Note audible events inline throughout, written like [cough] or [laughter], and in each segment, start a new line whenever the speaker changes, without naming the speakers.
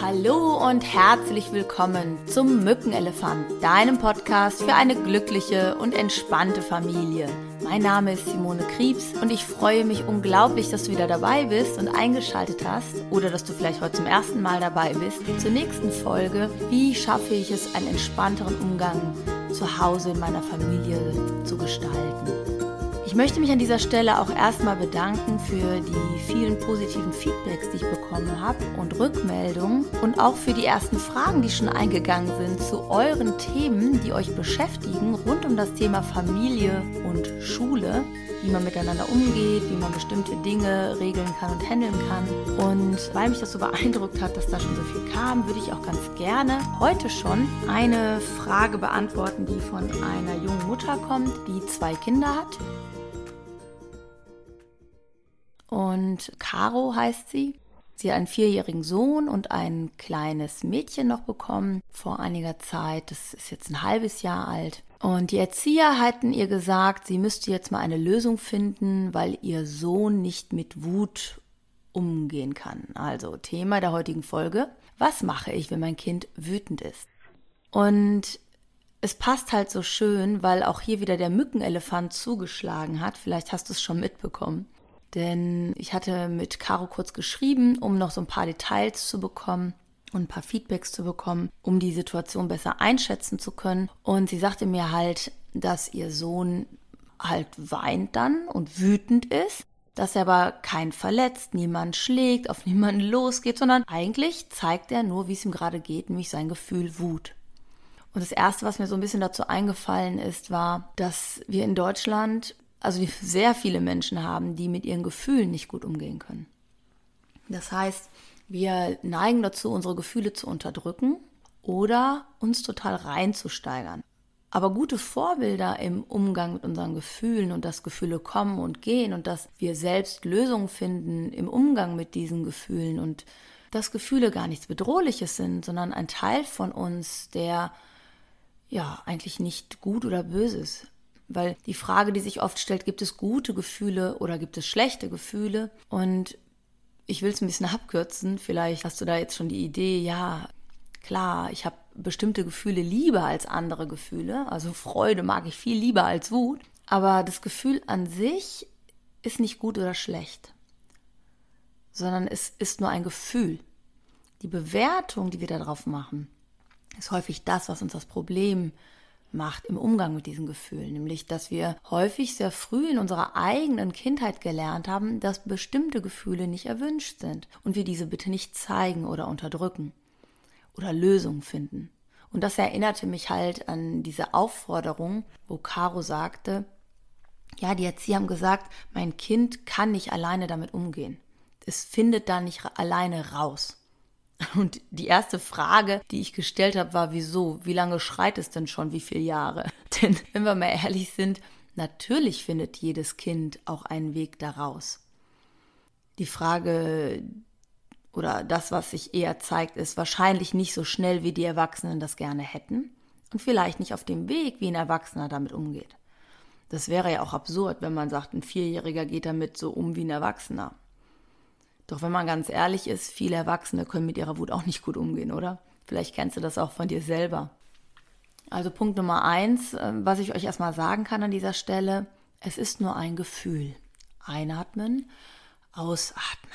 Hallo und herzlich willkommen zum Mückenelefant, deinem Podcast für eine glückliche und entspannte Familie. Mein Name ist Simone Kriebs und ich freue mich unglaublich, dass du wieder dabei bist und eingeschaltet hast oder dass du vielleicht heute zum ersten Mal dabei bist zur nächsten Folge. Wie schaffe ich es, einen entspannteren Umgang zu Hause in meiner Familie zu gestalten? Ich möchte mich an dieser Stelle auch erstmal bedanken für die vielen positiven Feedbacks, die ich bekommen habe und Rückmeldungen und auch für die ersten Fragen, die schon eingegangen sind zu euren Themen, die euch beschäftigen rund um das Thema Familie und Schule, wie man miteinander umgeht, wie man bestimmte Dinge regeln kann und handeln kann. Und weil mich das so beeindruckt hat, dass da schon so viel kam, würde ich auch ganz gerne heute schon eine Frage beantworten, die von einer jungen Mutter kommt, die zwei Kinder hat und Caro heißt sie. Sie hat einen vierjährigen Sohn und ein kleines Mädchen noch bekommen vor einiger Zeit. Das ist jetzt ein halbes Jahr alt. Und die Erzieher hatten ihr gesagt, sie müsste jetzt mal eine Lösung finden, weil ihr Sohn nicht mit Wut umgehen kann. Also Thema der heutigen Folge. Was mache ich, wenn mein Kind wütend ist? Und es passt halt so schön, weil auch hier wieder der Mückenelefant zugeschlagen hat. Vielleicht hast du es schon mitbekommen. Denn ich hatte mit Caro kurz geschrieben, um noch so ein paar Details zu bekommen und ein paar Feedbacks zu bekommen, um die Situation besser einschätzen zu können. Und sie sagte mir halt, dass ihr Sohn halt weint dann und wütend ist, dass er aber keinen verletzt, niemand schlägt, auf [laughs] niemanden losgeht, sondern eigentlich zeigt er nur, wie es ihm gerade geht, nämlich sein Gefühl Wut. Und das Erste, was mir so ein bisschen dazu eingefallen ist, war, dass wir in Deutschland also sehr viele Menschen haben, die mit ihren Gefühlen nicht gut umgehen können. Das heißt, wir neigen dazu, unsere Gefühle zu unterdrücken oder uns total reinzusteigern. Aber gute Vorbilder im Umgang mit unseren Gefühlen und dass Gefühle kommen und gehen und dass wir selbst Lösungen finden im Umgang mit diesen Gefühlen und dass Gefühle gar nichts Bedrohliches sind, sondern ein Teil von uns, der ja eigentlich nicht gut oder böse ist. Weil die Frage, die sich oft stellt, gibt es gute Gefühle oder gibt es schlechte Gefühle? Und ich will es ein bisschen [laughs] abkürzen. Vielleicht hast du da jetzt schon die Idee, ja, klar, ich habe bestimmte Gefühle lieber als andere Gefühle. Also Freude mag ich viel lieber als Wut. Aber das Gefühl an sich ist nicht gut oder schlecht, sondern es ist nur ein Gefühl. Die Bewertung, die wir darauf machen, ist häufig das, was uns das Problem macht im Umgang mit diesen Gefühlen, nämlich dass wir häufig sehr früh in unserer eigenen Kindheit gelernt haben, dass bestimmte Gefühle nicht erwünscht sind und wir diese bitte nicht zeigen oder unterdrücken oder Lösungen finden. Und das erinnerte mich halt an diese Aufforderung, wo Caro sagte, ja, die Erzieher haben gesagt, mein Kind kann nicht alleine damit umgehen. Es findet da nicht alleine raus. Und die erste Frage, die ich gestellt habe, war, wieso? Wie lange schreit es denn schon? Wie viele Jahre? [laughs] Denn wenn wir mal ehrlich sind, natürlich findet jedes Kind auch einen Weg daraus. Die Frage oder das, was sich eher zeigt, ist wahrscheinlich nicht so schnell, wie die Erwachsenen das gerne hätten und vielleicht nicht auf dem Weg, wie ein Erwachsener damit umgeht. Das wäre ja auch absurd, wenn man sagt, ein Vierjähriger geht damit so um wie ein Erwachsener. Doch wenn man ganz ehrlich ist, viele Erwachsene können mit ihrer Wut auch nicht gut umgehen, oder? Vielleicht kennst du das auch von dir selber. Also Punkt Nummer eins, äh, was ich euch erstmal sagen kann an dieser Stelle, es ist nur ein Gefühl. Einatmen, ausatmen.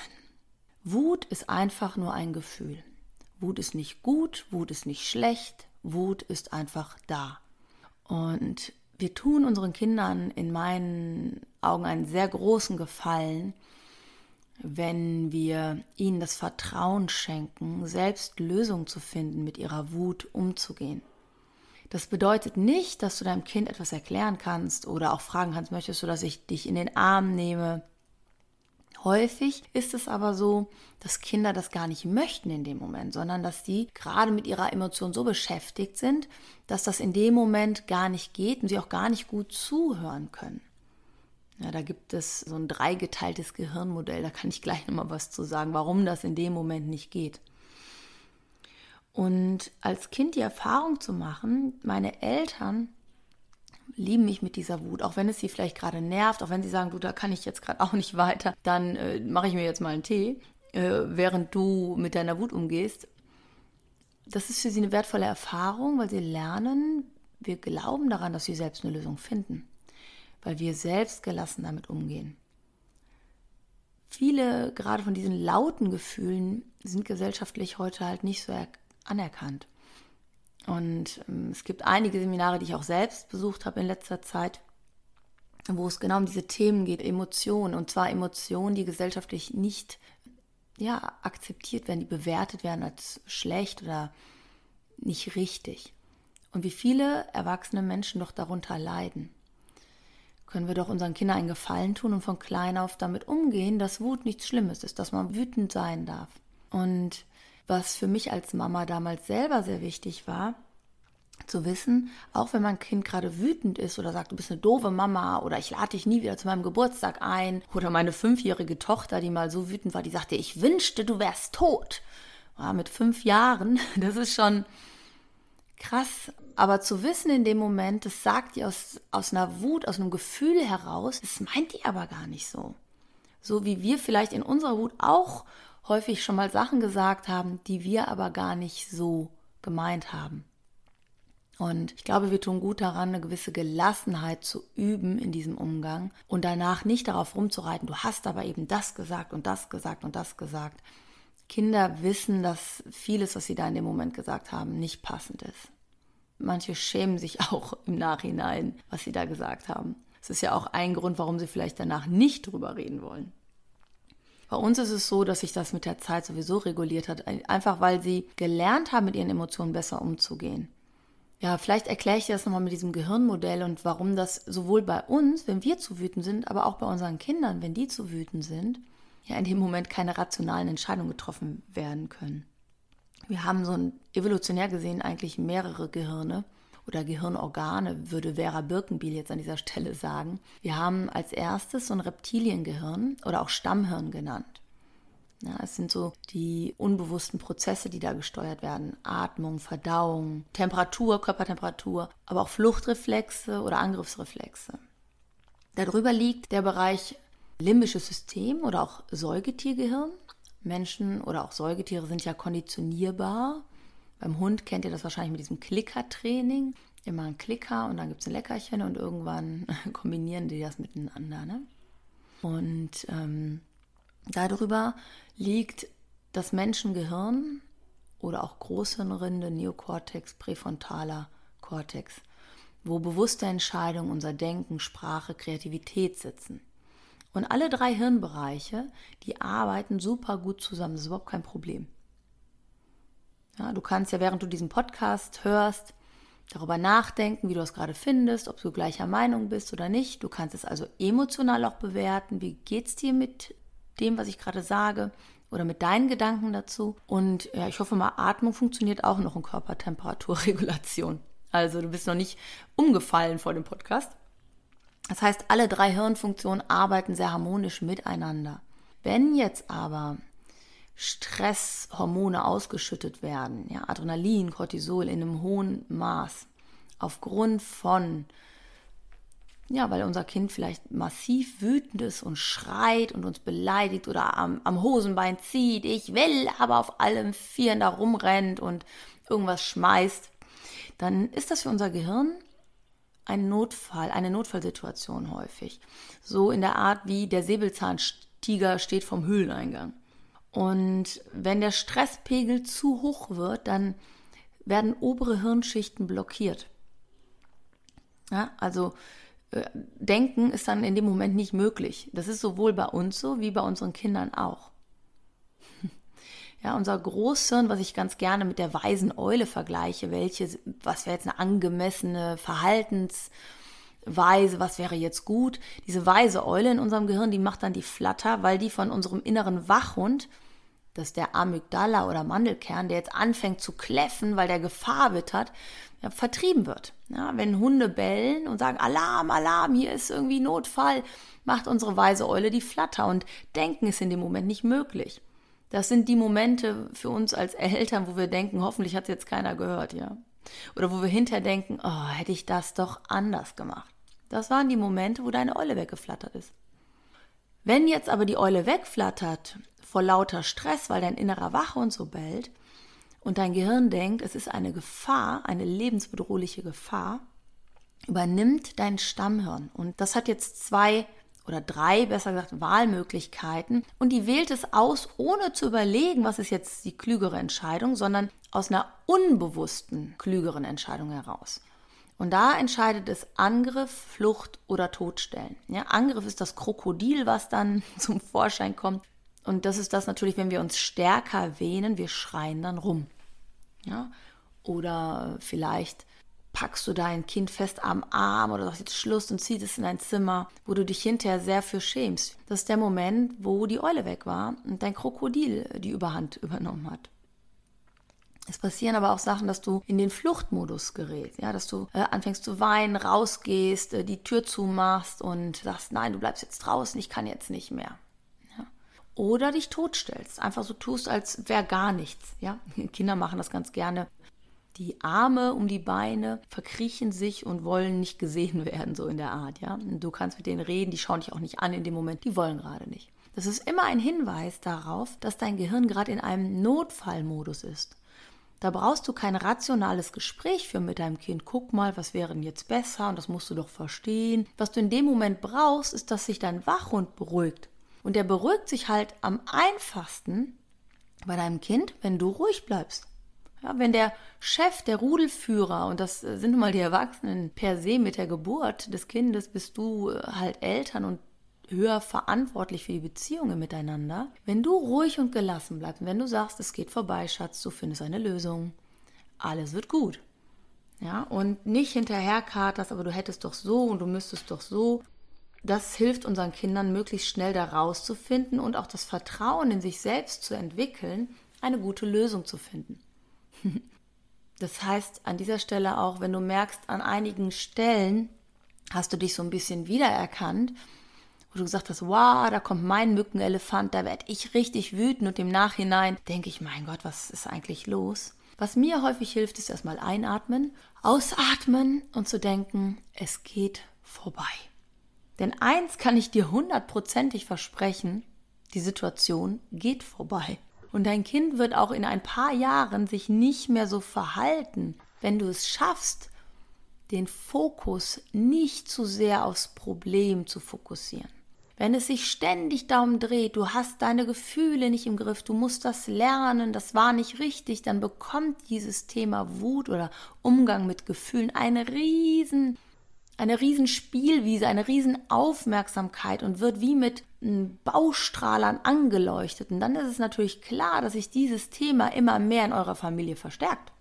Wut ist einfach nur ein Gefühl. Wut ist nicht gut, Wut ist nicht schlecht, Wut ist einfach da. Und wir tun unseren Kindern in meinen Augen einen sehr großen Gefallen, wenn wir ihnen das Vertrauen schenken, selbst Lösungen zu finden, mit ihrer Wut umzugehen. Das bedeutet nicht, dass du deinem Kind etwas erklären kannst oder auch fragen kannst, möchtest du, dass ich dich in den Arm nehme? Häufig ist es aber so, dass Kinder das gar nicht möchten in dem Moment, sondern dass die gerade mit ihrer Emotion so beschäftigt sind, dass das in dem Moment gar nicht geht und sie auch gar nicht gut zuhören können. Ja, da gibt es so ein dreigeteiltes Gehirnmodell, da kann ich gleich nochmal was zu sagen, warum das in dem Moment nicht geht. Und als Kind die Erfahrung zu machen, meine Eltern lieben mich mit dieser Wut, auch wenn es sie vielleicht gerade nervt, auch wenn sie sagen, du, da kann ich jetzt gerade auch nicht weiter, dann äh, mache ich mir jetzt mal einen Tee, äh, während du mit deiner Wut umgehst. das ist für sie eine wertvolle Erfahrung, weil sie lernen, wir glauben daran, dass wir selbst eine Lösung finden, weil wir selbst gelassen damit umgehen. Viele gerade von diesen lauten Gefühlen sind gesellschaftlich heute halt nicht so anerkannt. Und ähm, es gibt einige Seminare, die ich auch selbst besucht habe in letzter Zeit, wo es genau um diese Themen geht, Emotionen. Und zwar Emotionen, die gesellschaftlich nicht ja, akzeptiert werden, die bewertet werden als schlecht oder nicht richtig. Und wie viele erwachsene Menschen doch darunter leiden. Können wir doch unseren Kindern einen Gefallen tun und von klein auf damit umgehen, dass Wut nichts Schlimmes ist, dass man wütend sein darf. Und was für mich als Mama damals selber sehr wichtig war, zu wissen, auch wenn mein Kind gerade wütend ist oder sagt, du bist eine doofe Mama oder ich lade dich nie wieder zu meinem Geburtstag ein oder meine fünfjährige Tochter, die mal so wütend war, die sagte, ich wünschte, du wärst tot. Ja, mit fünf Jahren, [laughs] das ist schon krass. Aber zu wissen in dem Moment, das sagt ihr aus, aus einer Wut, aus einem Gefühl heraus, das meint ihr aber gar nicht so. So wie wir vielleicht in unserer Wut auch häufig schon mal Sachen gesagt haben, die wir aber gar nicht so gemeint haben. Und ich glaube, wir tun gut daran, eine gewisse Gelassenheit zu üben in diesem Umgang und danach nicht darauf rumzureiten, du hast aber eben das gesagt und das gesagt und das gesagt. Kinder wissen, dass vieles, was sie da in dem Moment gesagt haben, nicht passend ist. Manche schämen sich [laughs] auch im Nachhinein, was sie da gesagt haben. Es ist ja auch ein Grund, warum sie vielleicht danach nicht drüber reden wollen. Bei uns ist es so, dass sich das mit der Zeit sowieso reguliert hat, einfach weil sie gelernt haben, mit ihren Emotionen besser umzugehen. Ja, vielleicht erkläre ich dir das nochmal mit diesem Gehirnmodell und warum das sowohl bei uns, wenn wir zu wütend sind, aber auch bei unseren Kindern, wenn die zu wütend sind, ja in dem Moment keine rationalen Entscheidungen getroffen werden können. Wir haben so ein evolutionär gesehen eigentlich mehrere Gehirne oder Gehirnorgane, würde Vera Birkenbiel jetzt an dieser Stelle sagen. Wir haben als erstes so ein Reptiliengehirn oder auch Stammhirn genannt. Ja, es sind so die unbewussten Prozesse, die da gesteuert werden. Atmung, Verdauung, Temperatur, Körpertemperatur, aber auch Fluchtreflexe oder Angriffsreflexe. Darüber liegt der Bereich limbisches System oder auch Säugetiergehirn. Menschen oder auch Säugetiere sind ja konditionierbar. Beim Hund kennt ihr das wahrscheinlich mit diesem Klicker-Training. Immer ein Klicker und dann gibt es ein Leckerchen und irgendwann [laughs] kombinieren die das miteinander. Ne? Und ähm, Darüber liegt das Menschengehirn oder auch Großhirnrinde, Neokortex, präfrontaler Kortex, wo bewusste Entscheidungen, unser Denken, Sprache, Kreativität sitzen. Und alle drei Hirnbereiche, die arbeiten super gut zusammen. Das ist überhaupt kein Problem. Ja, du kannst ja, während du diesen Podcast hörst, darüber nachdenken, wie du es gerade findest, ob du gleicher Meinung bist oder nicht. Du kannst es also emotional auch bewerten. Wie geht es dir mit dem, was ich gerade sage oder mit deinen Gedanken dazu. Und ja, ich hoffe mal, Atmung funktioniert auch noch in Körpertemperaturregulation. Also du bist noch nicht umgefallen vor dem Podcast. Das heißt, alle drei Hirnfunktionen arbeiten sehr harmonisch miteinander. Wenn jetzt aber Stresshormone ausgeschüttet werden, ja, Adrenalin, Cortisol in einem hohen Maß, aufgrund von ja, weil unser Kind vielleicht massiv wütend ist und schreit und uns beleidigt oder am, am Hosenbein zieht, ich will, aber auf allem Vieren da rumrennt und irgendwas schmeißt, dann ist das für unser Gehirn ein Notfall, eine Notfallsituation häufig. So in der Art wie der Säbelzahntiger steht vom Höhleneingang. Und wenn der Stresspegel zu hoch wird, dann werden obere Hirnschichten blockiert. Ja, also äh, denken ist dann in dem Moment nicht möglich. Das ist sowohl bei uns so wie bei unseren Kindern auch. Ja, unser Großhirn, was ich ganz gerne mit der weisen Eule vergleiche, welche, was wäre jetzt eine angemessene Verhaltensweise, was wäre jetzt gut? Diese weise Eule in unserem Gehirn, die macht dann die Flatter, weil die von unserem inneren Wachhund, das ist der Amygdala oder Mandelkern, der jetzt anfängt zu kläffen, weil der Gefahr wittert, ja, vertrieben wird. Ja, wenn Hunde bellen und sagen, Alarm, Alarm, hier ist irgendwie Notfall, macht unsere weise Eule die Flatter und denken ist in dem Moment nicht möglich. Das sind die Momente für uns als Eltern, wo wir denken, hoffentlich hat es jetzt keiner gehört, ja. Oder wo wir hinterher denken, oh, hätte ich das doch anders gemacht. Das waren die Momente, wo deine Eule weggeflattert ist. Wenn jetzt aber die Eule wegflattert vor lauter Stress, weil dein innerer Wachhund so bellt, und dein Gehirn denkt, es ist eine Gefahr, eine lebensbedrohliche Gefahr, übernimmt dein Stammhirn. Und das hat jetzt zwei oder drei, besser gesagt, Wahlmöglichkeiten. Und die wählt es aus, ohne zu überlegen, was ist jetzt die klügere Entscheidung, sondern aus einer unbewussten, klügeren Entscheidung heraus. Und da entscheidet es Angriff, Flucht oder Todstellen. Ja, Angriff ist das Krokodil, was dann [laughs] zum Vorschein kommt. Und das ist das natürlich, wenn wir uns stärker wähnen, wir schreien dann rum. Ja? Oder vielleicht packst du dein Kind fest am Arm oder sagst jetzt Schluss und ziehst es in ein Zimmer, wo du dich hinterher sehr für schämst. Das ist der Moment, wo die Eule weg war und dein Krokodil die Überhand [laughs] übernommen hat. Es passieren aber auch Sachen, dass du in den Fluchtmodus gerätst, ja, dass du äh, anfängst zu weinen, rausgehst, äh, die Tür zumachst und sagst, nein, du bleibst jetzt draußen, ich kann jetzt nicht mehr. Ja. Oder dich totstellst, einfach so tust, als wäre gar nichts. Ja? [laughs] Kinder machen das ganz gerne die Arme um die Beine verkriechen sich und wollen nicht gesehen [laughs] werden, so in der Art, ja. Du kannst mit denen reden, die schauen dich auch nicht an in dem Moment, die wollen gerade nicht. Das ist immer ein Hinweis darauf, dass dein Gehirn gerade in einem Notfallmodus ist. Da brauchst du kein rationales Gespräch für mit deinem Kind. Guck mal, was wäre denn jetzt besser und das musst du doch verstehen. Was du in dem Moment brauchst, ist, dass sich dein Wachhund beruhigt. Und der beruhigt sich halt am einfachsten bei deinem Kind, wenn du ruhig bleibst. Ja, wenn der Chef, der Rudelführer, und das sind nun mal die Erwachsenen per se mit der Geburt des Kindes, bist du äh, halt Eltern und höher verantwortlich für die Beziehungen miteinander. Wenn du ruhig und gelassen bleibst, wenn du sagst, es geht vorbei, Schatz, du findest eine Lösung, alles wird gut. Ja, und nicht hinterher katerst, aber du hättest doch so und du müsstest doch so. Das hilft unseren Kindern möglichst schnell da rauszufinden und auch das Vertrauen in sich selbst zu entwickeln, eine gute Lösung zu finden. Das heißt, an dieser Stelle auch, wenn du merkst, an einigen Stellen hast du dich so ein bisschen wiedererkannt, wo du gesagt hast, wow, da kommt mein Mückenelefant, da werde ich richtig wütend und im Nachhinein denke ich, mein Gott, was ist eigentlich los? Was mir häufig hilft, ist erstmal einatmen, ausatmen und zu denken, es geht vorbei. Denn eins kann ich dir hundertprozentig versprechen, die Situation geht vorbei. Und dein Kind wird auch in ein paar Jahren sich nicht mehr so verhalten, wenn du es schaffst, den Fokus nicht zu sehr aufs Problem zu fokussieren. Wenn es sich ständig darum dreht, du hast deine Gefühle nicht im Griff, du musst das lernen, das war nicht richtig, dann bekommt dieses Thema Wut oder Umgang mit Gefühlen eine riesen eine riesen Spielwiese, eine riesen Aufmerksamkeit und wird wie mit Baustrahlern angeleuchtet. Und dann ist es natürlich klar, dass sich dieses Thema immer mehr in eurer Familie verstärkt.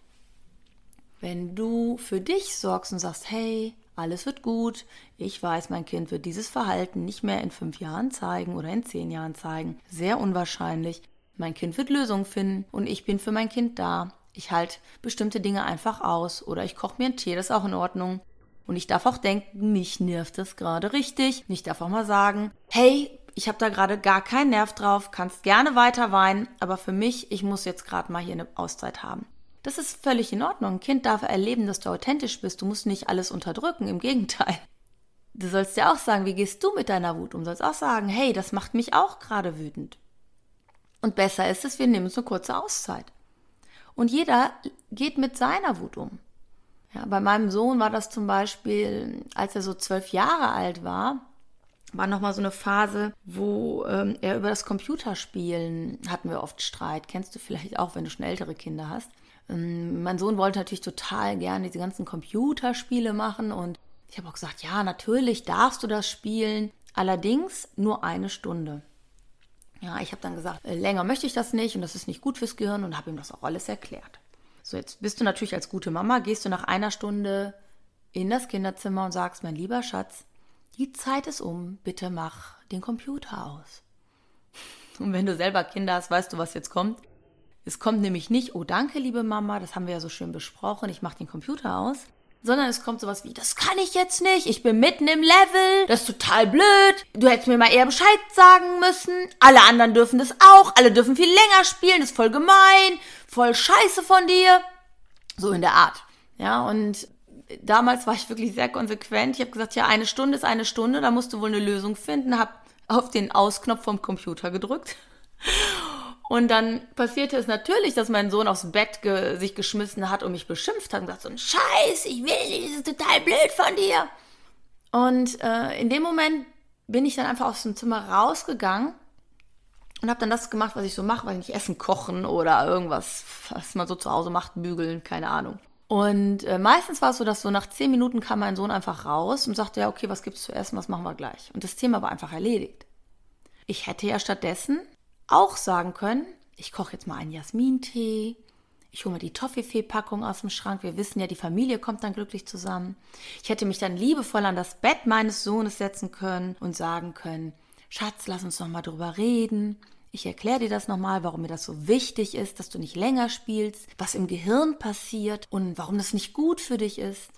Wenn du für dich sorgst und sagst, hey, alles wird gut, ich weiß, mein Kind wird dieses Verhalten nicht mehr in fünf Jahren zeigen oder in zehn Jahren zeigen, sehr unwahrscheinlich. Mein Kind wird Lösungen finden und ich bin für mein Kind da. Ich halte bestimmte Dinge einfach aus oder ich koche mir einen Tee, das ist auch in Ordnung. Und ich darf auch denken, mich nervt das gerade richtig. Ich darf auch mal sagen, hey, ich habe da gerade gar keinen Nerv drauf, kannst gerne weiter weinen, aber für mich, ich muss jetzt gerade mal hier eine Auszeit haben. Das ist völlig in Ordnung. Ein Kind darf erleben, dass du authentisch bist. Du musst nicht alles unterdrücken, im Gegenteil. Du sollst ja auch sagen, wie gehst du mit deiner Wut um? Du sollst auch sagen, hey, das macht mich auch gerade wütend. Und besser ist es, wir nehmen uns eine kurze Auszeit. Und jeder geht mit seiner Wut um. Ja, bei meinem Sohn war das zum Beispiel, als er so zwölf Jahre alt war, war nochmal so eine Phase, wo ähm, er über das Computerspielen hatten wir oft Streit. Kennst du vielleicht auch, wenn du schon ältere Kinder hast. Ähm, mein Sohn wollte natürlich total gerne diese ganzen Computerspiele machen und ich habe auch gesagt, ja, natürlich darfst du das spielen, allerdings nur eine Stunde. Ja, ich habe dann gesagt, äh, länger möchte ich das nicht und das ist nicht gut fürs Gehirn und habe ihm das auch alles erklärt. So, jetzt bist du natürlich als gute Mama, gehst du nach einer Stunde in das Kinderzimmer und sagst, mein lieber Schatz, die Zeit ist um, bitte mach den Computer aus. Und wenn du selber Kinder hast, weißt du, was jetzt kommt. Es kommt nämlich nicht, oh danke, liebe Mama, das haben wir ja so schön besprochen, ich mach den Computer aus, sondern es kommt sowas wie, das kann ich jetzt nicht, ich bin mitten im Level, das ist total blöd, du hättest mir mal eher Bescheid sagen müssen, alle anderen dürfen das auch, alle dürfen viel länger spielen, das ist voll gemein, voll scheiße von dir. So in der Art. Ja, und damals war ich wirklich sehr konsequent. Ich habe gesagt, ja, eine Stunde ist eine Stunde, da musst du wohl eine Lösung finden, habe auf den Ausknopf vom Computer gedrückt Und dann passierte es natürlich, dass mein Sohn aufs Bett ge sich geschmissen hat und mich beschimpft hat und gesagt, so ein Scheiß, ich will nicht, das ist total blöd von dir. Und äh, in dem Moment bin ich dann einfach aus dem Zimmer rausgegangen und habe dann das gemacht, was ich so mache, weil ich nicht Essen kochen oder irgendwas, was man so zu Hause macht, bügeln, keine Ahnung. Und äh, meistens war es so, dass so nach zehn Minuten kam mein Sohn einfach raus und sagte, ja, okay, was gibt's zu essen, was machen wir gleich? Und das Thema war einfach erledigt. Ich hätte ja stattdessen auch sagen können, ich koche jetzt mal einen Jasmintee, ich hole mal die Toffifee-Packung aus dem Schrank. Wir wissen ja, die Familie kommt dann glücklich zusammen. Ich hätte mich dann liebevoll an das Bett meines Sohnes setzen können und sagen können, Schatz, lass uns noch mal drüber reden. Ich erkläre dir das nochmal, warum mir das so wichtig ist, dass du nicht länger spielst, was im Gehirn passiert und warum das nicht gut für dich ist.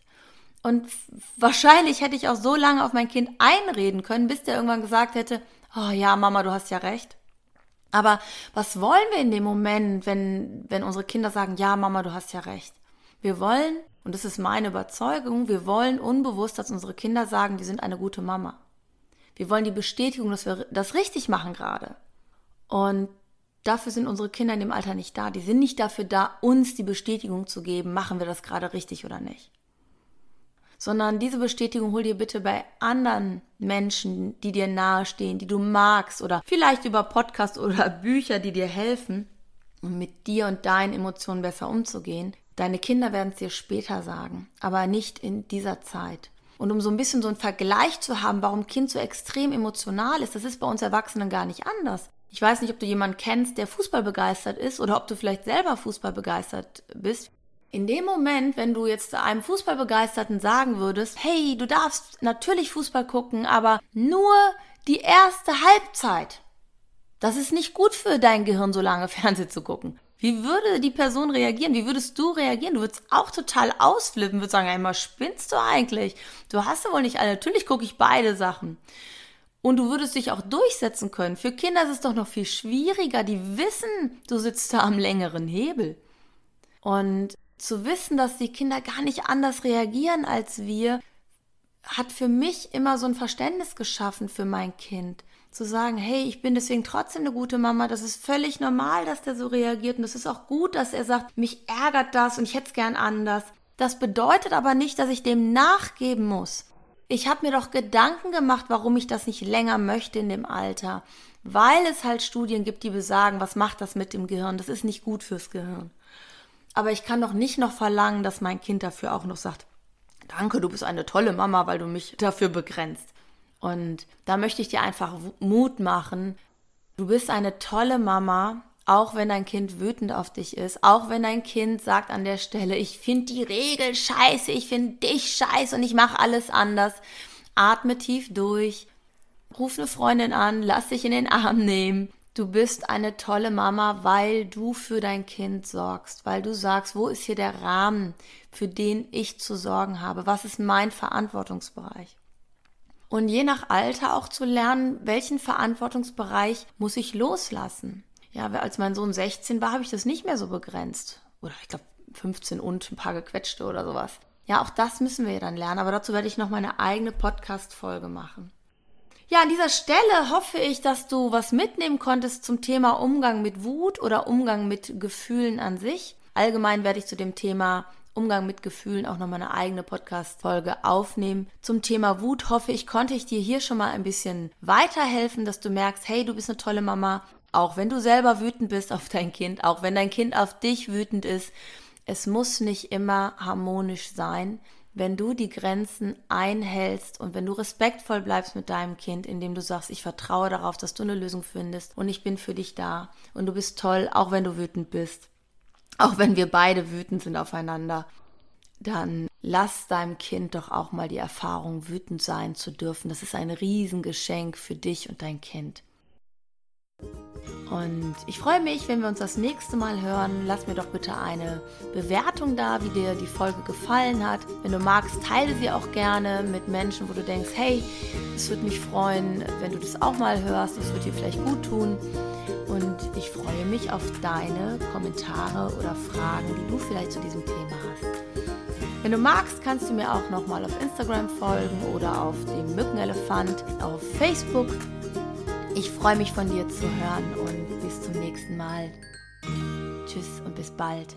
Und wahrscheinlich hätte ich auch so lange auf mein Kind einreden können, bis der irgendwann gesagt hätte, oh ja, Mama, du hast ja recht. Aber was wollen wir in dem Moment, wenn, wenn unsere Kinder sagen, ja, Mama, du hast ja recht? Wir wollen, und das ist meine Überzeugung, wir wollen unbewusst, dass unsere Kinder sagen, die sind eine gute Mama. Wir wollen die Bestätigung, dass wir das richtig machen gerade. Und dafür sind unsere Kinder in dem Alter nicht da. Die sind nicht dafür da, uns die Bestätigung zu geben, machen wir das gerade richtig oder nicht. Sondern diese Bestätigung hol dir bitte bei anderen Menschen, die dir nahestehen, die du magst oder vielleicht über Podcasts oder [laughs] Bücher, die dir helfen, um mit dir und deinen Emotionen besser umzugehen. Deine Kinder werden es dir später sagen, aber nicht in dieser Zeit. Und um so ein bisschen so einen Vergleich zu haben, warum Kind so extrem emotional ist, das ist bei uns Erwachsenen gar nicht anders. Ich weiß nicht, ob du jemanden kennst, der Fußball begeistert ist oder ob du vielleicht selber Fußball begeistert bist. In dem Moment, wenn du jetzt einem Fußballbegeisterten sagen würdest, hey, du darfst natürlich Fußball gucken, aber nur die erste Halbzeit. Das ist nicht gut für dein Gehirn, so lange [laughs] Fernsehen zu gucken. Wie würde die Person reagieren? Wie würdest du reagieren? Du würdest auch total ausflippen, würdest sagen, einmal spinnst du eigentlich? Du hast ja wohl nicht alle. Natürlich gucke ich beide Sachen. Und du würdest dich auch durchsetzen können. Für Kinder ist es doch noch viel schwieriger. Die wissen, du sitzt da am längeren Hebel. Und zu wissen, dass die Kinder gar nicht anders reagieren als wir, hat für mich immer so ein Verständnis geschaffen für mein Kind. Zu sagen, hey, ich bin deswegen trotzdem eine gute Mama, das ist völlig normal, dass der so reagiert und es ist auch gut, dass er sagt, mich ärgert das und ich hätte es gern anders. Das bedeutet aber nicht, dass ich dem nachgeben muss. Ich habe mir doch Gedanken gemacht, warum ich das nicht länger möchte in dem Alter. Weil es halt Studien gibt, die besagen, was macht das mit dem Gehirn? Das ist nicht gut fürs Gehirn. Aber ich kann doch nicht noch verlangen, dass mein Kind dafür auch noch sagt, danke, du bist eine tolle Mama, weil du mich dafür begrenzt. Und da möchte ich dir einfach Mut machen. Du bist eine tolle Mama auch wenn dein Kind wütend auf dich ist, auch wenn dein Kind sagt an der Stelle, ich finde die Regel scheiße, ich finde dich scheiße und ich mache alles anders. Atme tief durch, ruf eine Freundin an, lass dich in den Arm nehmen. Du bist eine tolle Mama, weil du für dein Kind sorgst, weil du sagst, wo ist hier der Rahmen, für den ich zu sorgen habe? Was ist mein Verantwortungsbereich? Und je nach Alter auch zu lernen, welchen Verantwortungsbereich muss ich loslassen? ja, als mein Sohn 16 war, habe ich das nicht mehr so begrenzt. Oder ich glaube 15 und ein paar gequetschte oder sowas. Ja, auch das müssen wir dann lernen, aber dazu werde ich noch meine eigene Podcast-Folge machen. Ja, an dieser Stelle hoffe ich, dass du was mitnehmen konntest zum Thema Umgang mit Wut oder Umgang mit Gefühlen an sich. Allgemein werde ich zu dem Thema Umgang mit Gefühlen auch noch mal eine eigene Podcast-Folge aufnehmen. Zum Thema Wut hoffe ich, konnte ich dir hier schon mal ein bisschen weiterhelfen, dass du merkst, hey, du bist eine tolle Mama, auch wenn du selber wütend bist auf dein Kind, auch wenn dein Kind auf dich wütend ist, es muss nicht immer harmonisch sein, wenn du die Grenzen einhältst und wenn du respektvoll bleibst mit deinem Kind, indem du sagst, ich vertraue darauf, dass du eine Lösung findest und ich bin für dich da und du bist toll, auch wenn du wütend bist, auch wenn wir beide wütend sind aufeinander, dann lass deinem Kind doch auch mal die Erfahrung, wütend sein zu dürfen. Das ist ein Riesengeschenk für dich und dein Kind. Und ich freue mich, wenn wir uns das nächste Mal hören. Lass mir doch bitte eine Bewertung da, wie dir die Folge gefallen hat. Wenn du magst, teile sie auch gerne mit Menschen, wo du denkst, hey, es würde mich freuen, wenn du das auch mal hörst. Das wird dir vielleicht gut tun. Und ich freue mich auf deine Kommentare oder Fragen, die du vielleicht zu diesem Thema hast. Wenn du magst, kannst du mir auch nochmal auf Instagram folgen oder auf dem Mückenelefant auf Facebook. Ich freue mich von dir zu hören und bis zum nächsten Mal. Tschüss und bis bald.